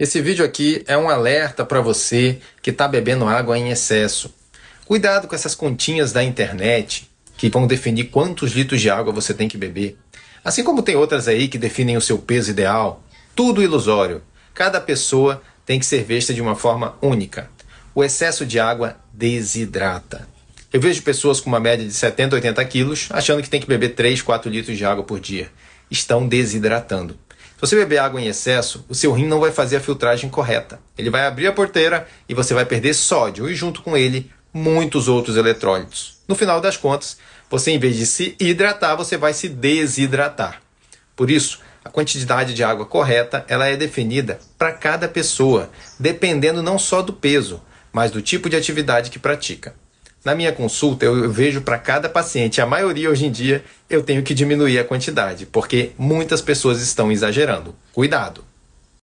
Esse vídeo aqui é um alerta para você que está bebendo água em excesso. Cuidado com essas continhas da internet que vão definir quantos litros de água você tem que beber. Assim como tem outras aí que definem o seu peso ideal. Tudo ilusório. Cada pessoa tem que ser vista de uma forma única. O excesso de água desidrata. Eu vejo pessoas com uma média de 70, 80 quilos achando que tem que beber 3, 4 litros de água por dia. Estão desidratando. Se você beber água em excesso, o seu rim não vai fazer a filtragem correta. Ele vai abrir a porteira e você vai perder sódio e, junto com ele, muitos outros eletrólitos. No final das contas, você, em vez de se hidratar, você vai se desidratar. Por isso, a quantidade de água correta ela é definida para cada pessoa, dependendo não só do peso, mas do tipo de atividade que pratica. Na minha consulta, eu vejo para cada paciente, a maioria hoje em dia, eu tenho que diminuir a quantidade, porque muitas pessoas estão exagerando. Cuidado!